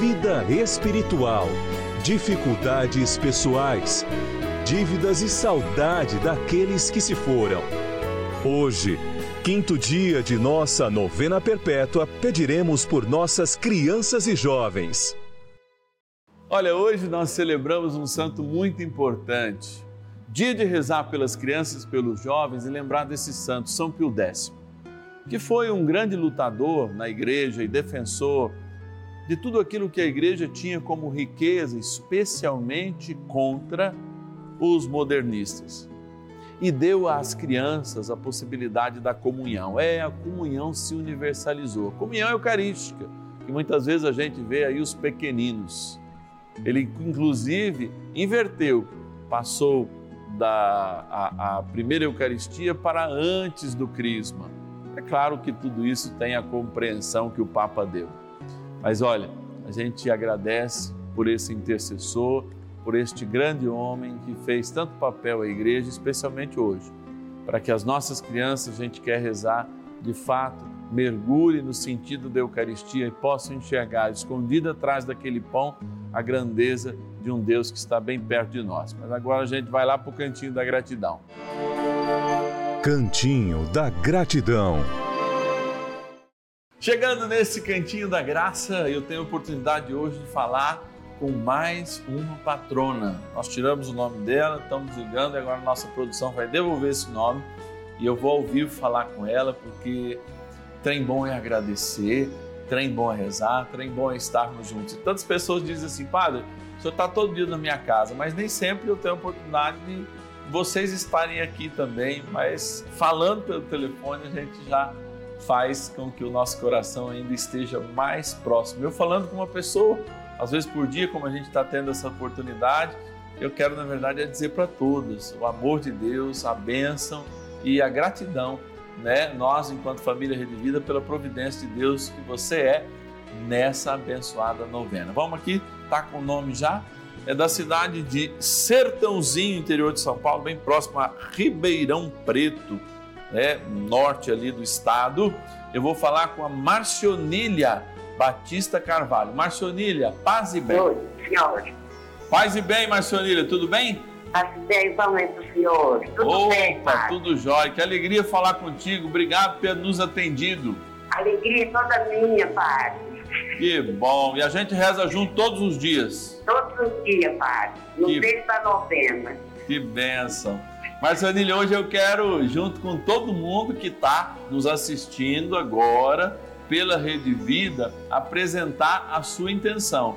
vida espiritual, dificuldades pessoais, dívidas e saudade daqueles que se foram. Hoje, quinto dia de nossa novena perpétua, pediremos por nossas crianças e jovens. Olha, hoje nós celebramos um santo muito importante. Dia de rezar pelas crianças, pelos jovens e lembrar desse santo, São Pio X, que foi um grande lutador na igreja e defensor de tudo aquilo que a igreja tinha como riqueza, especialmente contra os modernistas. E deu às crianças a possibilidade da comunhão. É, a comunhão se universalizou. A comunhão eucarística, que muitas vezes a gente vê aí os pequeninos. Ele, inclusive, inverteu, passou da a, a primeira Eucaristia para antes do Crisma. É claro que tudo isso tem a compreensão que o Papa deu. Mas olha, a gente agradece por esse intercessor, por este grande homem que fez tanto papel à igreja, especialmente hoje, para que as nossas crianças, a gente quer rezar, de fato, mergulhe no sentido da Eucaristia e possam enxergar, escondida atrás daquele pão, a grandeza de um Deus que está bem perto de nós. Mas agora a gente vai lá para o cantinho da gratidão. Cantinho da gratidão. Chegando nesse cantinho da graça, eu tenho a oportunidade hoje de falar com mais uma patrona. Nós tiramos o nome dela, estamos ligando e agora a nossa produção vai devolver esse nome e eu vou ao vivo falar com ela porque trem bom é agradecer, trem bom é rezar, trem bom é estarmos juntos. E tantas pessoas dizem assim, padre, o senhor está todo dia na minha casa, mas nem sempre eu tenho a oportunidade de vocês estarem aqui também, mas falando pelo telefone a gente já faz com que o nosso coração ainda esteja mais próximo. Eu falando com uma pessoa, às vezes por dia, como a gente está tendo essa oportunidade, eu quero, na verdade, é dizer para todos o amor de Deus, a bênção e a gratidão, né? Nós, enquanto família redimida, pela providência de Deus que você é nessa abençoada novena. Vamos aqui, tá com o nome já? É da cidade de Sertãozinho, interior de São Paulo, bem próximo a Ribeirão Preto né, norte ali do estado. Eu vou falar com a Marcionília Batista Carvalho. Marcionília, paz e bem. Oi, senhor. Paz e bem, Marcionília, tudo bem? Paz e bem, vamos para o senhor. Tudo Opa, bem, pai? tudo jóia. Que alegria falar contigo. Obrigado por ter nos atendido. Alegria toda minha, pai. Que bom. E a gente reza junto todos os dias. Todos os dias, pai. No Que- mês da novena. Que bênção. Marcelinho, hoje eu quero, junto com todo mundo que está nos assistindo agora pela Rede Vida, apresentar a sua intenção.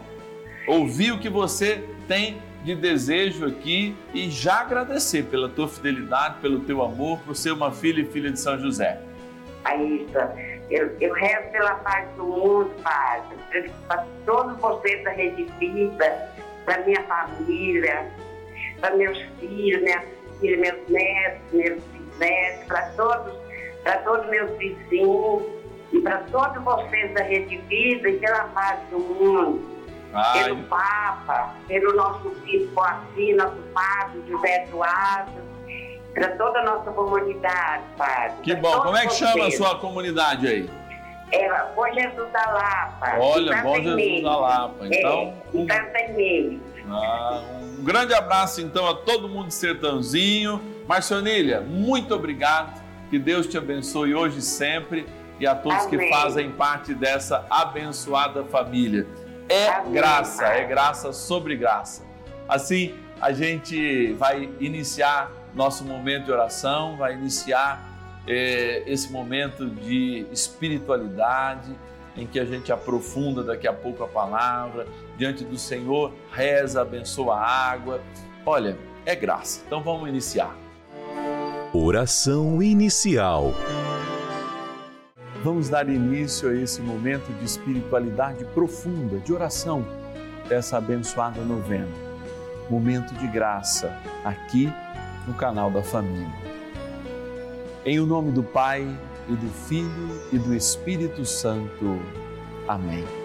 Ouvir o que você tem de desejo aqui e já agradecer pela tua fidelidade, pelo teu amor, por ser uma filha e filha de São José. Aí, eu, eu rezo pela paz do mundo, Padre, para todos vocês da Rede Vida, para minha família, para meus filhos, minhas filhas, meus netos, meus bisnetos, para todos, para todos meus vizinhos e para todos vocês da Rede Vida e pela paz do mundo. Ai, Pelo Papa, pelo nosso bispo assim, nosso padre José Eduardo, para toda a nossa comunidade, Padre. que bom. Como é que chama a vocês. sua comunidade aí? É, Bom Jesus da Lapa. Olha, Bom Jesus da Lapa. Então, É, em Santa Inês. Ah, um grande abraço então a todo mundo de Sertãozinho. Marcionília, muito obrigado. Que Deus te abençoe hoje e sempre e a todos que Amém. fazem parte dessa abençoada família. É Amém. graça, é graça sobre graça. Assim, a gente vai iniciar nosso momento de oração, vai iniciar eh, esse momento de espiritualidade, em que a gente aprofunda daqui a pouco a palavra, diante do Senhor, reza, abençoa a água. Olha, é graça. Então vamos iniciar. Oração inicial. Vamos dar início a esse momento de espiritualidade profunda, de oração dessa abençoada novena. Momento de graça, aqui no canal da família. Em o nome do Pai e do Filho e do Espírito Santo. Amém.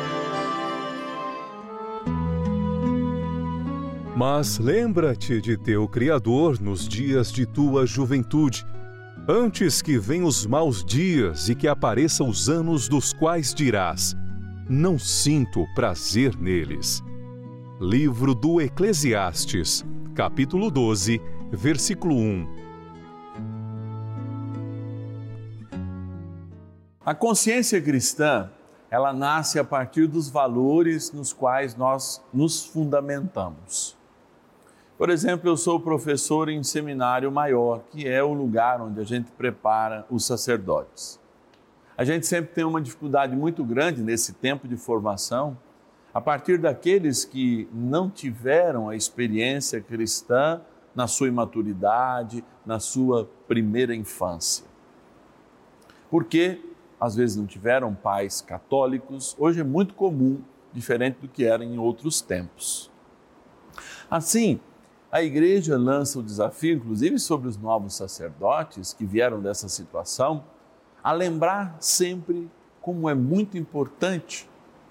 Mas lembra-te de teu Criador nos dias de tua juventude, antes que venham os maus dias e que apareçam os anos dos quais dirás: Não sinto prazer neles. Livro do Eclesiastes, capítulo 12, versículo 1. A consciência cristã, ela nasce a partir dos valores nos quais nós nos fundamentamos. Por exemplo, eu sou professor em seminário maior, que é o lugar onde a gente prepara os sacerdotes. A gente sempre tem uma dificuldade muito grande nesse tempo de formação, a partir daqueles que não tiveram a experiência cristã na sua imaturidade, na sua primeira infância. Porque às vezes não tiveram pais católicos, hoje é muito comum, diferente do que era em outros tempos. Assim, a igreja lança o desafio, inclusive sobre os novos sacerdotes que vieram dessa situação, a lembrar sempre como é muito importante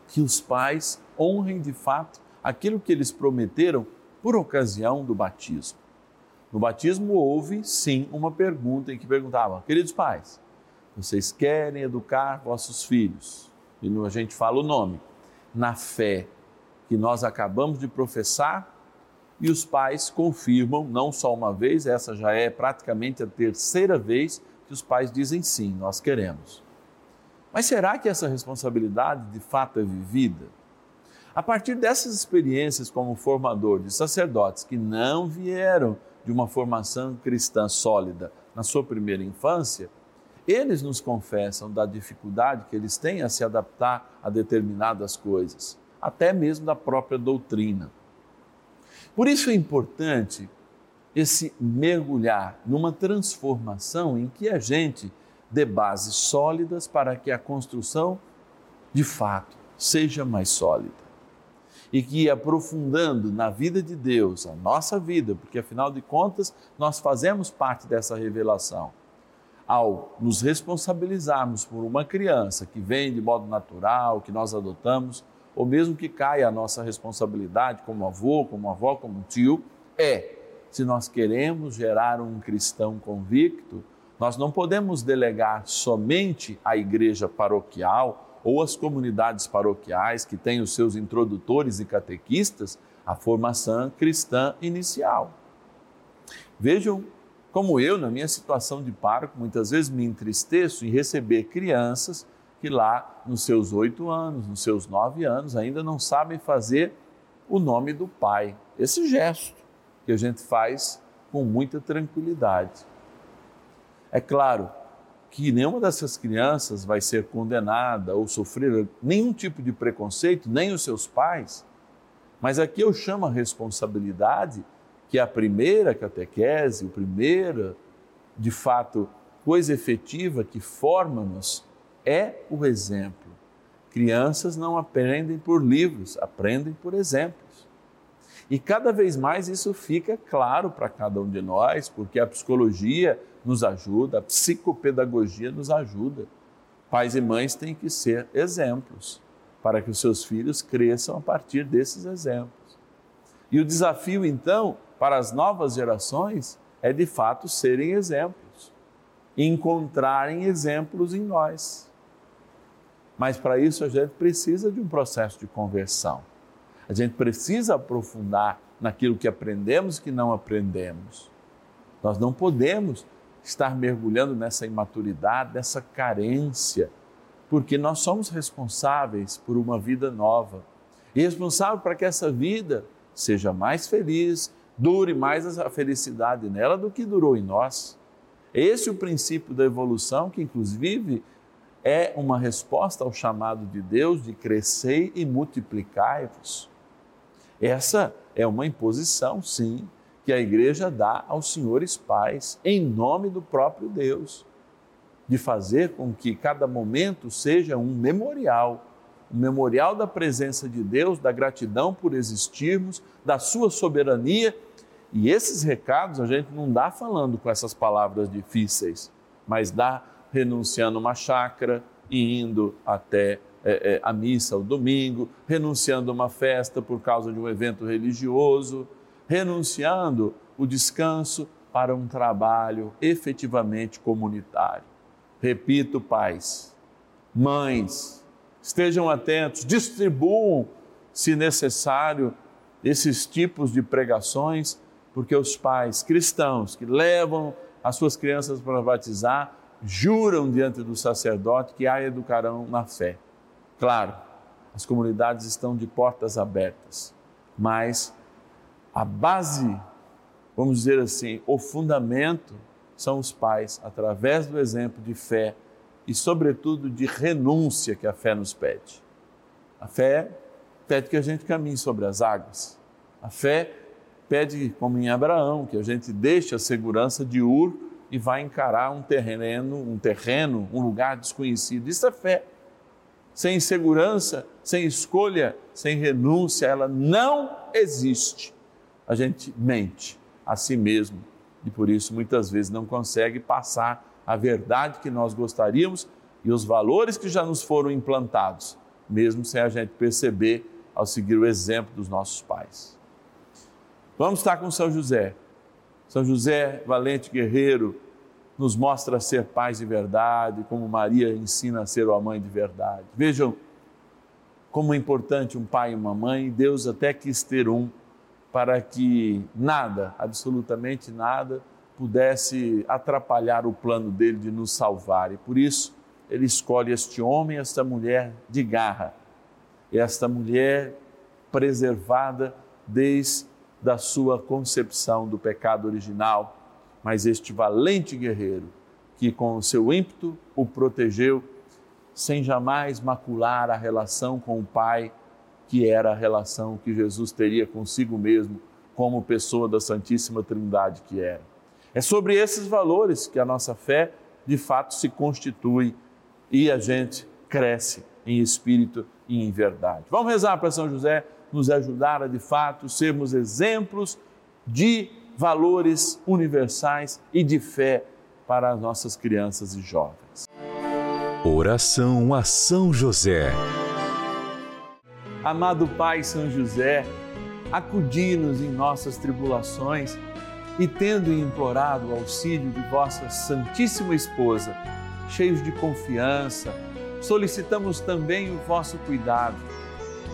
que os pais honrem de fato aquilo que eles prometeram por ocasião do batismo. No batismo houve sim uma pergunta em que perguntava: queridos pais, vocês querem educar vossos filhos? E a gente fala o nome, na fé que nós acabamos de professar e os pais confirmam, não só uma vez, essa já é praticamente a terceira vez que os pais dizem sim, nós queremos. Mas será que essa responsabilidade de fato é vivida? A partir dessas experiências como formador de sacerdotes que não vieram de uma formação cristã sólida na sua primeira infância, Eles nos confessam da dificuldade que eles têm a se adaptar a determinadas coisas, até mesmo da própria doutrina. Por isso é importante esse mergulhar numa transformação em que a gente dê bases sólidas para que a construção, de fato, seja mais sólida. E que aprofundando na vida de Deus, a nossa vida, porque afinal de contas nós fazemos parte dessa revelação, ao nos responsabilizarmos por uma criança que vem de modo natural, que nós adotamos, ou mesmo que caia a nossa responsabilidade como avô, como avó, como tio, é se nós queremos gerar um cristão convicto, nós não podemos delegar somente à igreja paroquial ou às comunidades paroquiais que têm os seus introdutores e catequistas a formação cristã inicial. Vejam como eu, na minha situação de pároco, muitas vezes me entristeço em receber crianças que lá nos seus oito anos, nos seus nove anos, ainda não sabem fazer o nome do pai. Esse gesto que a gente faz com muita tranquilidade. É claro que nenhuma dessas crianças vai ser condenada ou sofrer nenhum tipo de preconceito, nem os seus pais, mas aqui eu chamo a responsabilidade que é a primeira catequese, a primeira, de fato, coisa efetiva que forma-nos é o exemplo. Crianças não aprendem por livros, aprendem por exemplos. E cada vez mais isso fica claro para cada um de nós, porque a psicologia nos ajuda, a psicopedagogia nos ajuda. Pais e mães têm que ser exemplos para que os seus filhos cresçam a partir desses exemplos. E o desafio, então, para as novas gerações é de fato serem exemplos, encontrarem exemplos em nós. Mas para isso a gente precisa de um processo de conversão. A gente precisa aprofundar naquilo que aprendemos e que não aprendemos. Nós não podemos estar mergulhando nessa imaturidade, nessa carência, porque nós somos responsáveis por uma vida nova e responsável para que essa vida seja mais feliz, dure mais a felicidade nela do que durou em nós. Esse é o princípio da evolução, que inclusive é uma resposta ao chamado de Deus de crescer e multiplicar-vos. Essa é uma imposição, sim, que a igreja dá aos senhores pais, em nome do próprio Deus, de fazer com que cada momento seja um memorial um memorial da presença de Deus, da gratidão por existirmos, da sua soberania. E esses recados a gente não dá falando com essas palavras difíceis, mas dá renunciando uma chácara e indo até é, é, a missa o domingo, renunciando uma festa por causa de um evento religioso, renunciando o descanso para um trabalho efetivamente comunitário. Repito, pais, mães, estejam atentos, distribuam, se necessário, esses tipos de pregações, porque os pais cristãos que levam as suas crianças para batizar juram diante do sacerdote que a educarão na fé. Claro, as comunidades estão de portas abertas, mas a base, vamos dizer assim, o fundamento são os pais, através do exemplo de fé e, sobretudo, de renúncia que a fé nos pede. A fé pede que a gente caminhe sobre as águas. A fé pede, como em Abraão, que a gente deixe a segurança de Ur e vá encarar um terreno, um terreno, um lugar desconhecido. Isso é fé. Sem segurança, sem escolha, sem renúncia, ela não existe. A gente mente a si mesmo e por isso muitas vezes não consegue passar a verdade que nós gostaríamos e os valores que já nos foram implantados, mesmo sem a gente perceber ao seguir o exemplo dos nossos pais. Vamos estar com São José. São José, valente guerreiro, nos mostra ser pais de verdade, como Maria ensina a ser uma mãe de verdade. Vejam como é importante um pai e uma mãe, Deus até quis ter um para que nada, absolutamente nada, pudesse atrapalhar o plano dele de nos salvar. E por isso ele escolhe este homem, esta mulher de garra, esta mulher preservada desde a sua concepção do pecado original, mas este valente guerreiro que com o seu ímpeto o protegeu, sem jamais macular a relação com o Pai, que era a relação que Jesus teria consigo mesmo, como pessoa da Santíssima Trindade que era. É sobre esses valores que a nossa fé, de fato, se constitui e a gente cresce em espírito e em verdade. Vamos rezar para São José nos ajudar a, de fato, sermos exemplos de valores universais e de fé para as nossas crianças e jovens. Oração a São José. Amado Pai São José, acudi-nos em nossas tribulações e, tendo implorado o auxílio de vossa Santíssima Esposa, cheios de confiança, solicitamos também o vosso cuidado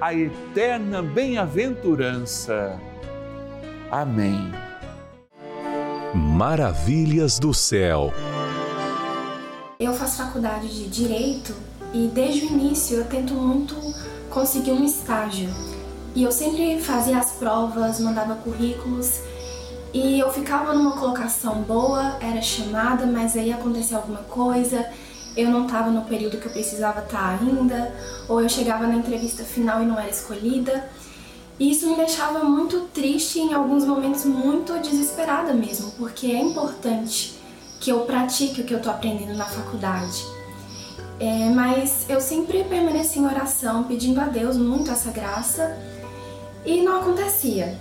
a eterna bem-aventurança. Amém. Maravilhas do céu. Eu faço faculdade de Direito e desde o início eu tento muito conseguir um estágio. E eu sempre fazia as provas, mandava currículos e eu ficava numa colocação boa, era chamada, mas aí acontecia alguma coisa, eu não estava no período que eu precisava estar ainda, ou eu chegava na entrevista final e não era escolhida. E isso me deixava muito triste e em alguns momentos muito desesperada mesmo, porque é importante que eu pratique o que eu estou aprendendo na faculdade. É, mas eu sempre permaneci em oração, pedindo a Deus muito essa graça e não acontecia.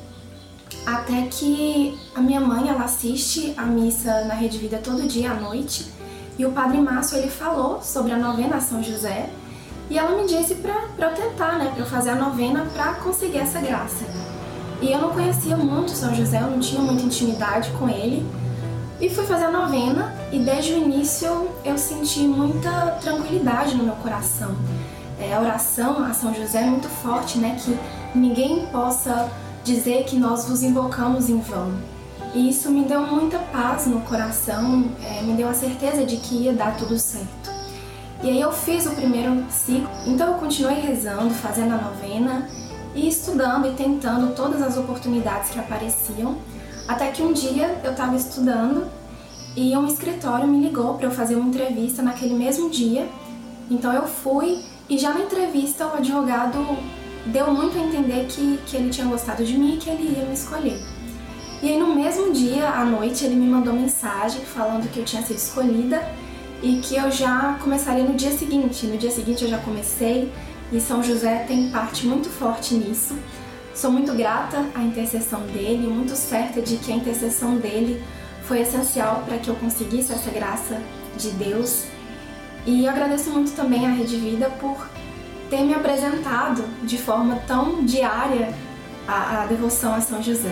Até que a minha mãe, ela assiste a missa na Rede Vida todo dia à noite e o Padre Márcio, ele falou sobre a novena a São José e ela me disse para eu tentar, né, para eu fazer a novena para conseguir essa graça. E eu não conhecia muito São José, eu não tinha muita intimidade com ele. E fui fazer a novena e desde o início eu senti muita tranquilidade no meu coração. É, a oração a São José é muito forte, né? Que ninguém possa dizer que nós vos invocamos em vão. E isso me deu muita paz no coração, é, me deu a certeza de que ia dar tudo certo. E aí eu fiz o primeiro ciclo, então eu continuei rezando, fazendo a novena e estudando e tentando todas as oportunidades que apareciam, até que um dia eu estava estudando e um escritório me ligou para eu fazer uma entrevista naquele mesmo dia. Então eu fui e já na entrevista o advogado deu muito a entender que, que ele tinha gostado de mim e que ele ia me escolher. E aí no mesmo dia, à noite, ele me mandou mensagem falando que eu tinha sido escolhida e que eu já começaria no dia seguinte. No dia seguinte eu já comecei e São José tem parte muito forte nisso. Sou muito grata à intercessão dele, muito certa de que a intercessão dele foi essencial para que eu conseguisse essa graça de Deus. E eu agradeço muito também à Rede Vida por ter me apresentado de forma tão diária a, a devoção a São José.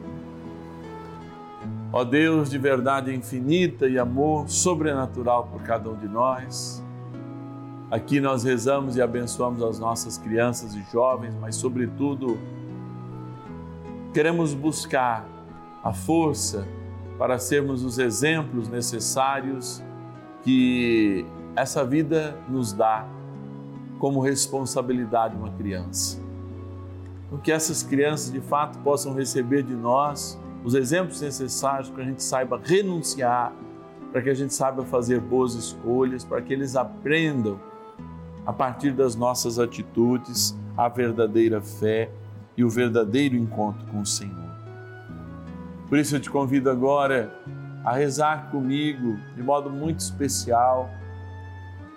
Ó Deus de verdade infinita e amor sobrenatural por cada um de nós, aqui nós rezamos e abençoamos as nossas crianças e jovens, mas, sobretudo, queremos buscar a força para sermos os exemplos necessários que essa vida nos dá como responsabilidade uma criança. Que essas crianças de fato possam receber de nós os exemplos necessários para que a gente saiba renunciar, para que a gente saiba fazer boas escolhas, para que eles aprendam a partir das nossas atitudes a verdadeira fé e o verdadeiro encontro com o Senhor. Por isso eu te convido agora a rezar comigo de modo muito especial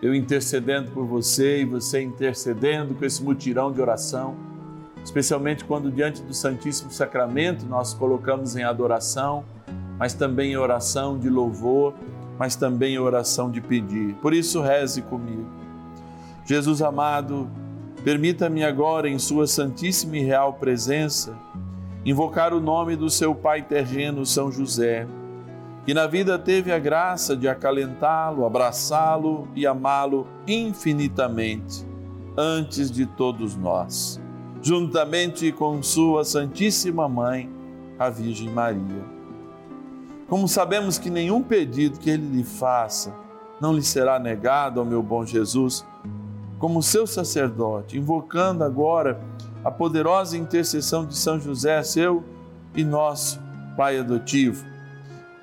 eu intercedendo por você e você intercedendo com esse mutirão de oração, especialmente quando diante do Santíssimo Sacramento nós colocamos em adoração, mas também em oração de louvor, mas também em oração de pedir. Por isso reze comigo. Jesus amado, permita-me agora em sua santíssima e real presença invocar o nome do seu Pai terreno, São José que na vida teve a graça de acalentá-lo, abraçá-lo e amá-lo infinitamente antes de todos nós, juntamente com Sua Santíssima Mãe, a Virgem Maria. Como sabemos que nenhum pedido que Ele lhe faça não lhe será negado ao meu bom Jesus, como seu sacerdote, invocando agora a poderosa intercessão de São José, seu e nosso Pai adotivo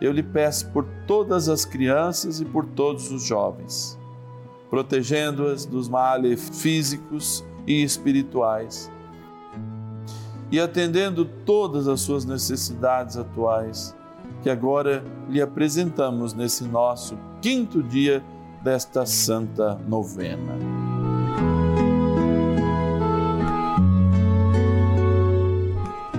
eu lhe peço por todas as crianças e por todos os jovens, protegendo-as dos males físicos e espirituais e atendendo todas as suas necessidades atuais, que agora lhe apresentamos nesse nosso quinto dia desta santa novena.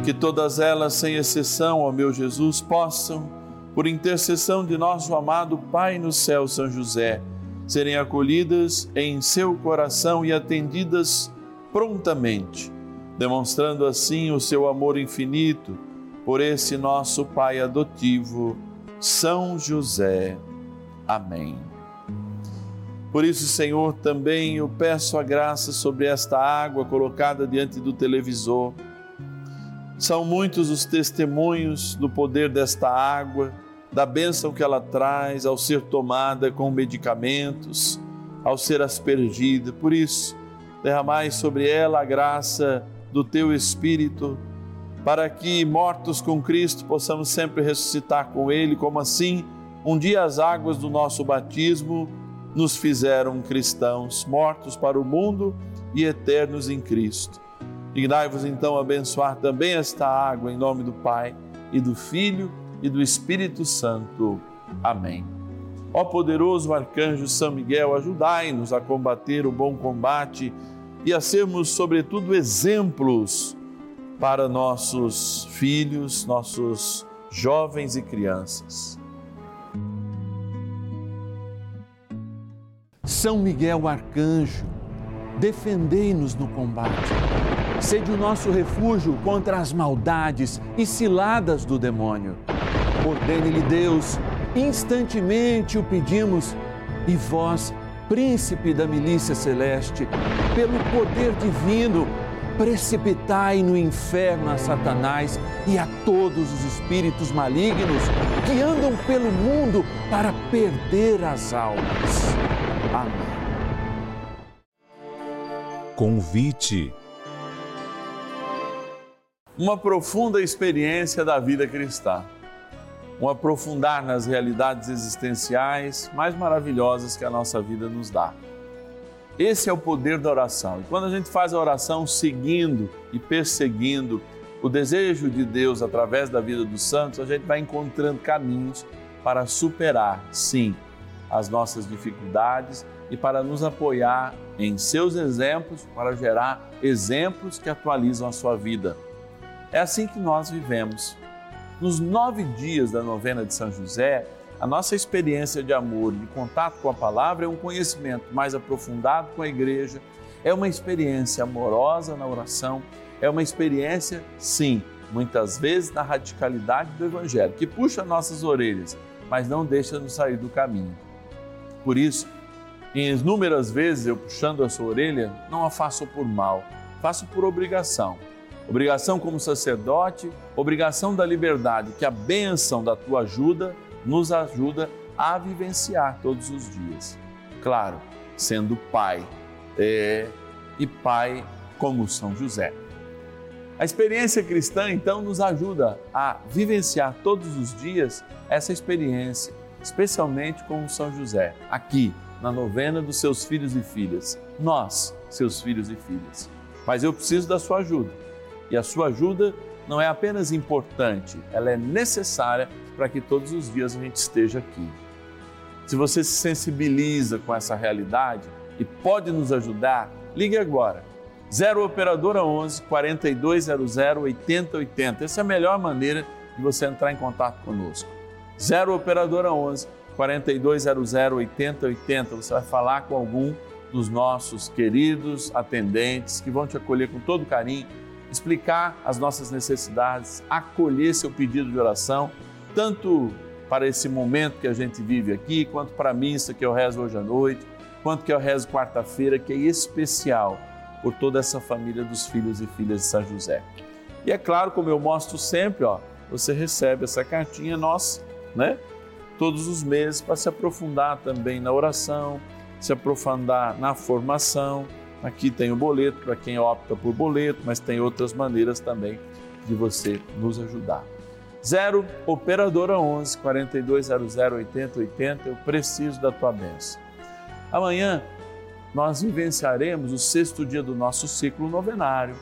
Que todas elas, sem exceção, ó meu Jesus, possam por intercessão de nosso amado Pai no céu, São José, serem acolhidas em seu coração e atendidas prontamente, demonstrando assim o seu amor infinito por esse nosso Pai adotivo, São José. Amém. Por isso, Senhor, também eu peço a graça sobre esta água colocada diante do televisor. São muitos os testemunhos do poder desta água da bênção que ela traz ao ser tomada com medicamentos, ao ser aspergida. Por isso, derramai sobre ela a graça do teu Espírito, para que, mortos com Cristo, possamos sempre ressuscitar com Ele, como assim, um dia as águas do nosso batismo nos fizeram cristãos, mortos para o mundo e eternos em Cristo. Dignai-vos então abençoar também esta água em nome do Pai e do Filho e do Espírito Santo. Amém. Ó poderoso arcanjo São Miguel, ajudai-nos a combater o bom combate e a sermos, sobretudo, exemplos para nossos filhos, nossos jovens e crianças. São Miguel arcanjo, defendei-nos no combate. Sede o nosso refúgio contra as maldades e ciladas do demônio. Ordene-lhe Deus, instantemente o pedimos, e vós, príncipe da milícia celeste, pelo poder divino, precipitai no inferno a Satanás e a todos os espíritos malignos que andam pelo mundo para perder as almas. Amém. Convite. Uma profunda experiência da vida cristã um aprofundar nas realidades existenciais mais maravilhosas que a nossa vida nos dá. Esse é o poder da oração. E quando a gente faz a oração seguindo e perseguindo o desejo de Deus através da vida dos santos, a gente vai encontrando caminhos para superar, sim, as nossas dificuldades e para nos apoiar em seus exemplos, para gerar exemplos que atualizam a sua vida. É assim que nós vivemos nos nove dias da novena de São José, a nossa experiência de amor, de contato com a palavra, é um conhecimento mais aprofundado com a igreja, É uma experiência amorosa na oração, é uma experiência, sim, muitas vezes na radicalidade do Evangelho, que puxa nossas orelhas, mas não deixa nos sair do caminho. Por isso, inúmeras vezes eu puxando a sua orelha, não a faço por mal, faço por obrigação. Obrigação como sacerdote, obrigação da liberdade, que a bênção da tua ajuda nos ajuda a vivenciar todos os dias. Claro, sendo pai é, e pai como São José. A experiência cristã, então, nos ajuda a vivenciar todos os dias essa experiência, especialmente com São José, aqui na novena dos seus filhos e filhas. Nós, seus filhos e filhas. Mas eu preciso da sua ajuda. E a sua ajuda não é apenas importante, ela é necessária para que todos os dias a gente esteja aqui. Se você se sensibiliza com essa realidade e pode nos ajudar, ligue agora 0 Operadora 11 4200 8080. Essa é a melhor maneira de você entrar em contato conosco. 0 Operadora 11 4200 8080. Você vai falar com algum dos nossos queridos atendentes que vão te acolher com todo carinho, explicar as nossas necessidades, acolher seu pedido de oração, tanto para esse momento que a gente vive aqui, quanto para a missa que eu rezo hoje à noite, quanto que eu rezo quarta-feira, que é especial por toda essa família dos filhos e filhas de São José. E é claro, como eu mostro sempre, ó, você recebe essa cartinha nossa, né? Todos os meses para se aprofundar também na oração, se aprofundar na formação. Aqui tem o boleto para quem opta por boleto, mas tem outras maneiras também de você nos ajudar. 0 operadora 11 4200 8080. Eu preciso da tua bênção. Amanhã nós vivenciaremos o sexto dia do nosso ciclo novenário,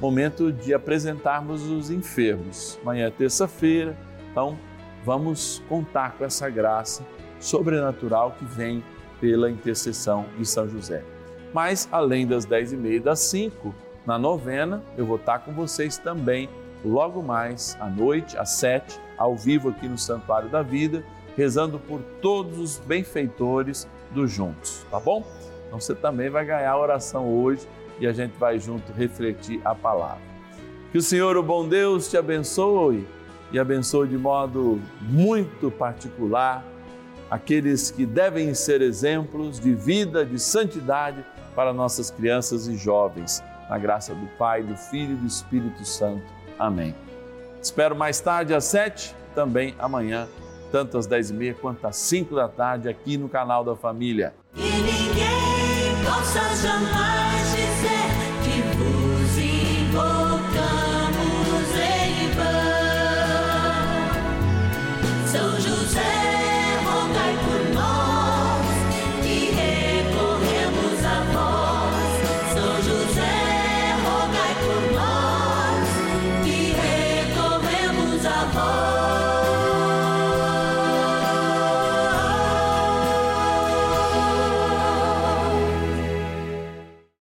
momento de apresentarmos os enfermos. Amanhã é terça-feira, então vamos contar com essa graça sobrenatural que vem pela intercessão de São José. Mas, além das dez e meia das cinco, na novena, eu vou estar com vocês também, logo mais à noite, às sete, ao vivo aqui no Santuário da Vida, rezando por todos os benfeitores dos juntos, tá bom? Então você também vai ganhar a oração hoje e a gente vai junto refletir a palavra. Que o Senhor, o bom Deus, te abençoe e abençoe de modo muito particular aqueles que devem ser exemplos de vida, de santidade para nossas crianças e jovens. Na graça do Pai, do Filho e do Espírito Santo. Amém. Espero mais tarde às sete, também amanhã, tanto às dez e meia quanto às cinco da tarde, aqui no canal da Família. E ninguém possa jamais